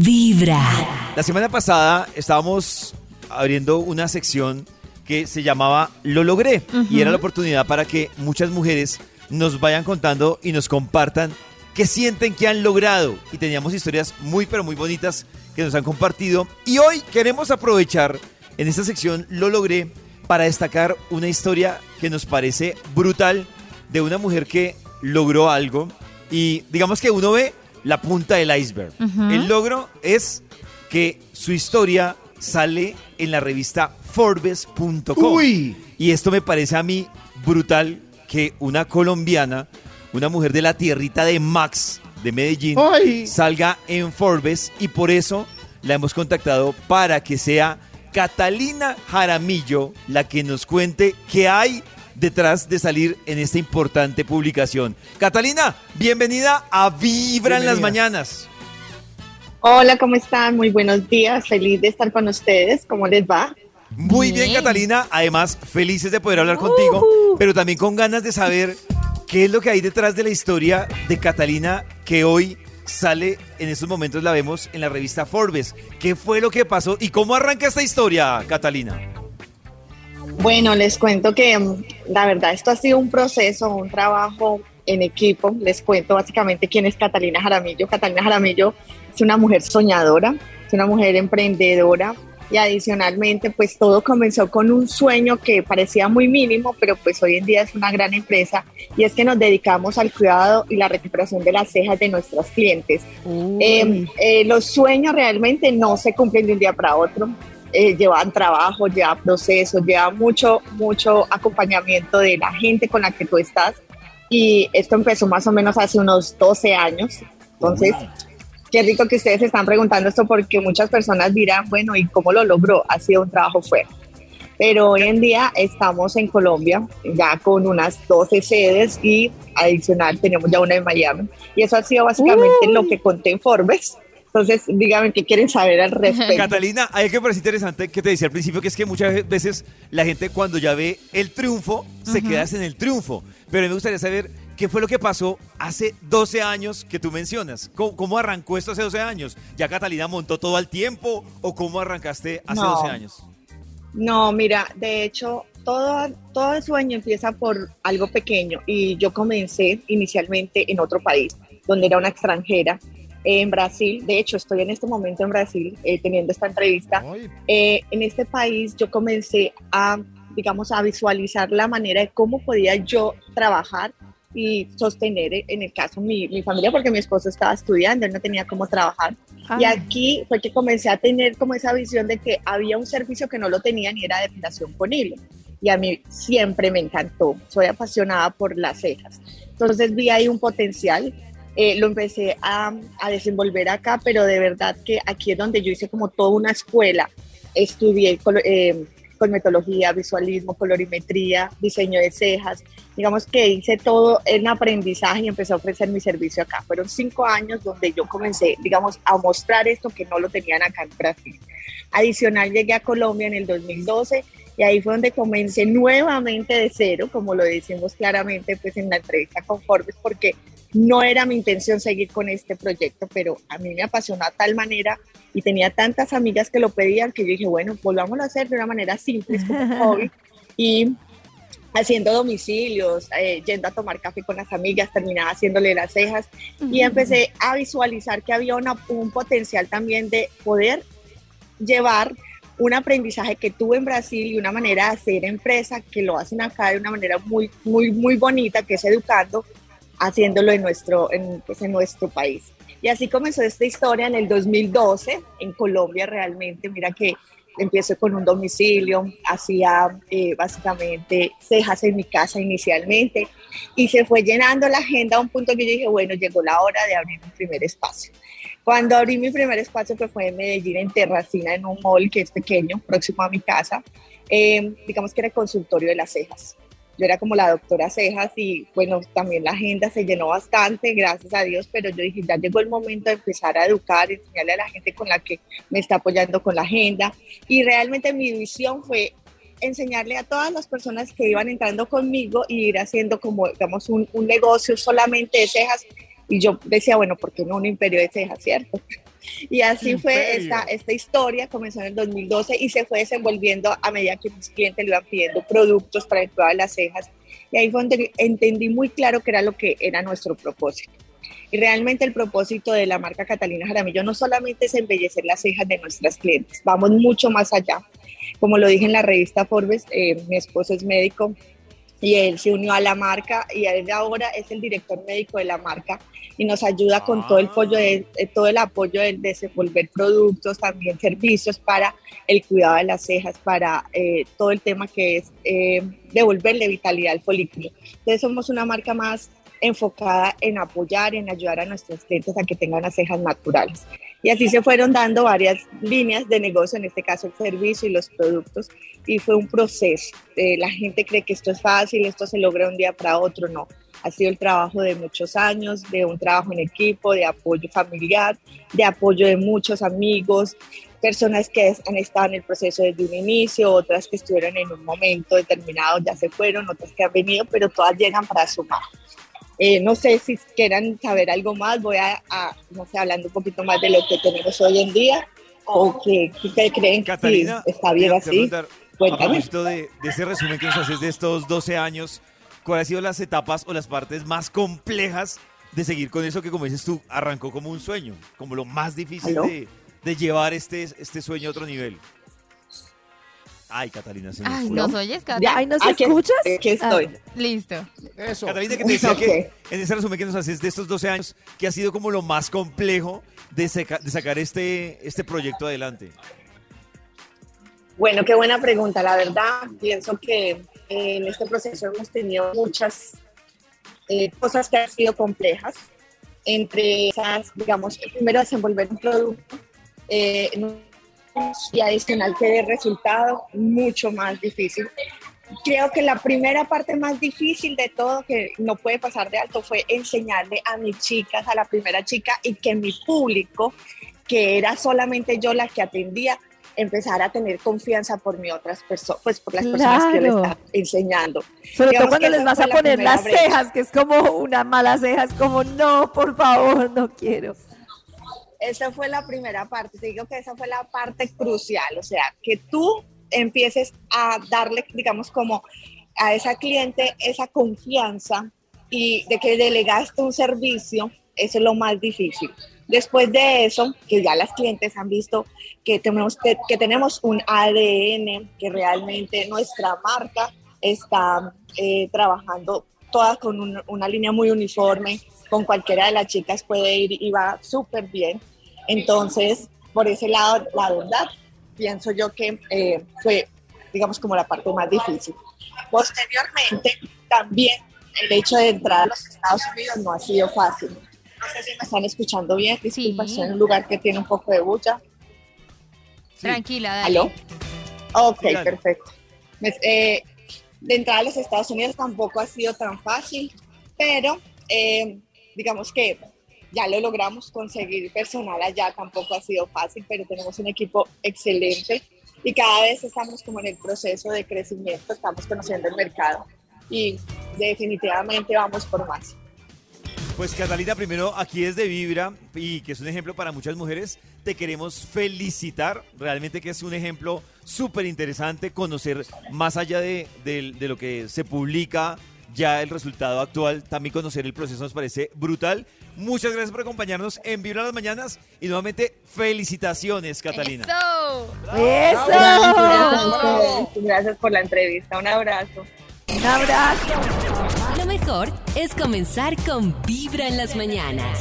Vibra. La semana pasada estábamos abriendo una sección que se llamaba Lo logré y era la oportunidad para que muchas mujeres nos vayan contando y nos compartan qué sienten que han logrado. Y teníamos historias muy pero muy bonitas que nos han compartido. Y hoy queremos aprovechar en esta sección Lo logré para destacar una historia que nos parece brutal de una mujer que logró algo. Y digamos que uno ve la punta del iceberg. El logro es que su historia sale en la revista Forbes.com. Y esto me parece a mí brutal que una colombiana, una mujer de la tierrita de Max de Medellín, Ay. salga en Forbes y por eso la hemos contactado para que sea Catalina Jaramillo la que nos cuente qué hay detrás de salir en esta importante publicación. Catalina, bienvenida a Vibra en las Bienvenida. mañanas. Hola, ¿cómo están? Muy buenos días. Feliz de estar con ustedes. ¿Cómo les va? Muy bien, Bien. Catalina. Además, felices de poder hablar contigo, pero también con ganas de saber qué es lo que hay detrás de la historia de Catalina que hoy sale, en estos momentos la vemos en la revista Forbes. ¿Qué fue lo que pasó y cómo arranca esta historia, Catalina? Bueno, les cuento que mm, la verdad esto ha sido un proceso, un trabajo en equipo. Les cuento básicamente quién es Catalina Jaramillo. Catalina Jaramillo es una mujer soñadora, es una mujer emprendedora y adicionalmente pues todo comenzó con un sueño que parecía muy mínimo, pero pues hoy en día es una gran empresa y es que nos dedicamos al cuidado y la recuperación de las cejas de nuestros clientes. Eh, eh, los sueños realmente no se cumplen de un día para otro. Eh, llevan trabajo, llevan procesos, llevan mucho, mucho acompañamiento de la gente con la que tú estás. Y esto empezó más o menos hace unos 12 años. Entonces, qué rico que ustedes se están preguntando esto porque muchas personas dirán, bueno, ¿y cómo lo logró? Ha sido un trabajo fuerte. Pero hoy en día estamos en Colombia, ya con unas 12 sedes y adicional tenemos ya una en Miami. Y eso ha sido básicamente lo que conté en Forbes. Entonces, díganme qué quieren saber al respecto. Catalina, hay que parece interesante que te decía al principio que es que muchas veces la gente cuando ya ve el triunfo se queda en el triunfo. Pero me gustaría saber qué fue lo que pasó hace 12 años que tú mencionas. ¿Cómo, cómo arrancó esto hace 12 años? ¿Ya Catalina montó todo al tiempo o cómo arrancaste hace No. 12 años? No, mira, de hecho, todo, todo sueño empieza por algo pequeño y yo comencé inicialmente en otro país, donde era una extranjera, en Brasil. De hecho, estoy en este momento en Brasil eh, teniendo esta entrevista. Eh, en este país yo comencé a, digamos, a visualizar la manera de cómo podía yo trabajar y sostener, eh, en el caso, mi, mi familia, porque mi esposo estaba estudiando, él no tenía cómo trabajar. Y aquí fue que comencé a tener como esa visión de que había un servicio que no lo tenían y era depilación con hilo. Y a mí siempre me encantó, soy apasionada por las cejas. Entonces vi ahí un potencial, eh, lo empecé a, a desenvolver acá, pero de verdad que aquí es donde yo hice como toda una escuela. Estudié eh, cosmetología, visualismo, colorimetría, diseño de cejas. Digamos que hice todo en aprendizaje y empecé a ofrecer mi servicio acá. Fueron cinco años donde yo comencé, digamos, a mostrar esto que no lo tenían acá en Brasil. Adicional llegué a Colombia en el 2012 y ahí fue donde comencé nuevamente de cero, como lo decimos claramente pues en la entrevista con Forbes, porque no era mi intención seguir con este proyecto, pero a mí me apasionó a tal manera y tenía tantas amigas que lo pedían que yo dije, bueno, volvámoslo a hacer de una manera simple, es como hobby. Y haciendo domicilios, eh, yendo a tomar café con las amigas, terminaba haciéndole las cejas y empecé a visualizar que había una- un potencial también de poder llevar un aprendizaje que tuve en Brasil y una manera de hacer empresa que lo hacen acá de una manera muy, muy, muy bonita, que es educando, haciéndolo en nuestro, en, pues, en nuestro país. Y así comenzó esta historia en el 2012, en Colombia realmente. Mira que empecé con un domicilio, hacía eh, básicamente cejas en mi casa inicialmente y se fue llenando la agenda a un punto que yo dije, bueno, llegó la hora de abrir mi primer espacio. Cuando abrí mi primer espacio, que fue en Medellín, en Terracina, en un mall que es pequeño, próximo a mi casa, eh, digamos que era el consultorio de las cejas. Yo era como la doctora cejas y bueno, también la agenda se llenó bastante, gracias a Dios, pero yo dije, ya llegó el momento de empezar a educar, enseñarle a la gente con la que me está apoyando con la agenda. Y realmente mi visión fue enseñarle a todas las personas que iban entrando conmigo y ir haciendo como, digamos, un, un negocio solamente de cejas. Y yo decía, bueno, ¿por qué no un imperio de cejas, cierto? Y así fue esta, esta historia, comenzó en el 2012 y se fue desenvolviendo a medida que mis clientes le iban pidiendo productos para el cuidado de las cejas. Y ahí fue donde entendí muy claro que era lo que era nuestro propósito. Y realmente el propósito de la marca Catalina Jaramillo no solamente es embellecer las cejas de nuestras clientes, vamos mucho más allá. Como lo dije en la revista Forbes, eh, mi esposo es médico, y él se unió a la marca y él ahora es el director médico de la marca y nos ayuda con todo el apoyo de, todo el apoyo de desenvolver productos, también servicios para el cuidado de las cejas, para eh, todo el tema que es eh, devolverle vitalidad al folículo. Entonces somos una marca más enfocada en apoyar, en ayudar a nuestros clientes a que tengan las cejas naturales. Y así se fueron dando varias líneas de negocio, en este caso el servicio y los productos, y fue un proceso. Eh, la gente cree que esto es fácil, esto se logra un día para otro, no. Ha sido el trabajo de muchos años, de un trabajo en equipo, de apoyo familiar, de apoyo de muchos amigos, personas que han estado en el proceso desde un inicio, otras que estuvieron en un momento determinado, ya se fueron, otras que han venido, pero todas llegan para sumar. Eh, no sé si quieran saber algo más, voy a, no sé, hablando un poquito más de lo que tenemos hoy en día o que, ustedes creen que está bien así. A propósito de, de, ese resumen que nos haces de estos 12 años, ¿cuáles han sido las etapas o las partes más complejas de seguir con eso que, como dices tú, arrancó como un sueño, como lo más difícil de, de, llevar este, este sueño a otro nivel? Ay, Catalina, se Ay, ¿nos oyes, Catalina? Ay, ¿nos escuchas? Aquí estoy. Ah, listo. Eso. Catalina, que te decía que en ese resumen que nos haces de estos 12 años, ¿qué ha sido como lo más complejo de, de sacar este, este proyecto adelante? Bueno, qué buena pregunta. La verdad, pienso que eh, en este proceso hemos tenido muchas eh, cosas que han sido complejas. Entre esas, digamos, primero desenvolver un producto eh, y adicional que dé resultado, mucho más difícil. Creo que la primera parte más difícil de todo, que no puede pasar de alto, fue enseñarle a mis chicas, a la primera chica, y que mi público, que era solamente yo la que atendía, empezar a tener confianza por mi otras personas, pues por las personas que le estaba enseñando. Sobre todo cuando les vas a poner las cejas, que es como una mala ceja, es como, no, por favor, no quiero. Esa fue la primera parte, te digo que esa fue la parte crucial, o sea, que tú empieces a darle, digamos, como a esa cliente esa confianza y de que delegaste un servicio, eso es lo más difícil. Después de eso, que ya las clientes han visto que tenemos, que, tenemos un ADN, que realmente nuestra marca está eh, trabajando toda con una línea muy uniforme, con cualquiera de las chicas puede ir y va súper bien. Entonces, por ese lado, la verdad, pienso yo que eh, fue, digamos, como la parte más difícil. Posteriormente, también el hecho de entrar a los Estados Unidos no ha sido fácil no sé si me están escuchando bien. Disculpa, sí. en un lugar que tiene un poco de bulla. Tranquila, dale. ¿Aló? Ok, perfecto. Eh, de entrada a los Estados Unidos tampoco ha sido tan fácil, pero eh, digamos que ya lo logramos conseguir personal allá, tampoco ha sido fácil, pero tenemos un equipo excelente y cada vez estamos como en el proceso de crecimiento, estamos conociendo el mercado y definitivamente vamos por más. Pues Catalina, primero aquí desde Vibra y que es un ejemplo para muchas mujeres, te queremos felicitar, realmente que es un ejemplo súper interesante, conocer más allá de, lo que se publica, ya el resultado actual, también conocer el proceso nos parece brutal. Muchas gracias por acompañarnos en Vibra las Mañanas y nuevamente felicitaciones, Catalina. ¡Eso! ¡Eso! Gracias por la entrevista, un abrazo. Un abrazo. Lo mejor es comenzar con Vibra en las mañanas.